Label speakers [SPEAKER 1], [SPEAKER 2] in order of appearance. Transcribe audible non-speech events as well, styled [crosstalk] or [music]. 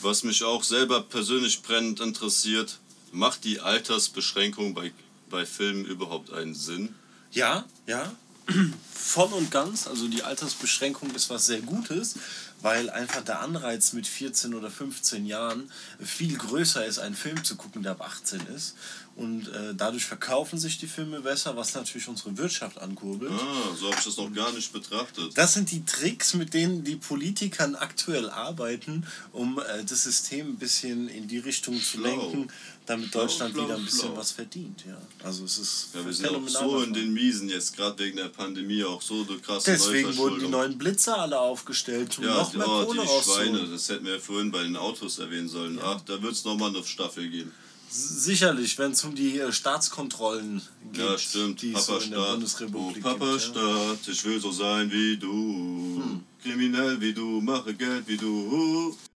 [SPEAKER 1] Was mich auch selber persönlich brennend interessiert, macht die Altersbeschränkung bei, bei Filmen überhaupt einen Sinn?
[SPEAKER 2] Ja, ja. [clears throat] Voll und ganz. Also die Altersbeschränkung ist was sehr Gutes, weil einfach der Anreiz mit 14 oder 15 Jahren viel größer ist, einen Film zu gucken, der ab 18 ist. Und äh, dadurch verkaufen sich die Filme besser, was natürlich unsere Wirtschaft ankurbelt.
[SPEAKER 1] Ah, so habe ich das noch gar nicht betrachtet.
[SPEAKER 2] Das sind die Tricks, mit denen die Politikern aktuell arbeiten, um äh, das System ein bisschen in die Richtung zu
[SPEAKER 1] Schlau.
[SPEAKER 2] lenken, damit
[SPEAKER 1] Schlau,
[SPEAKER 2] Deutschland
[SPEAKER 1] schlau,
[SPEAKER 2] wieder ein bisschen was verdient. Ja. Also es ist
[SPEAKER 1] Ja, wir sind auch so
[SPEAKER 2] was
[SPEAKER 1] in den Miesen jetzt, gerade wegen der Pandemie, auch so eine krasse
[SPEAKER 2] Deswegen wurden die neuen Blitzer alle aufgestellt, um
[SPEAKER 1] Ja,
[SPEAKER 2] noch
[SPEAKER 1] die,
[SPEAKER 2] mehr
[SPEAKER 1] oh,
[SPEAKER 2] Kohle
[SPEAKER 1] die. Schweine, das hätten wir ja vorhin bei den Autos erwähnen sollen. Ach, da wird es nochmal eine Staffel geben.
[SPEAKER 2] Sicherlich, wenn es um die äh, Staatskontrollen geht,
[SPEAKER 1] Ja, stimmt.
[SPEAKER 2] die es so
[SPEAKER 1] Papa
[SPEAKER 2] in der
[SPEAKER 1] Staat. Oh,
[SPEAKER 2] Bundesrepublik
[SPEAKER 1] Papa
[SPEAKER 2] gibt. Ja.
[SPEAKER 1] Staat, ich will so sein wie du. Kriminell wie du, mache Geld wie du.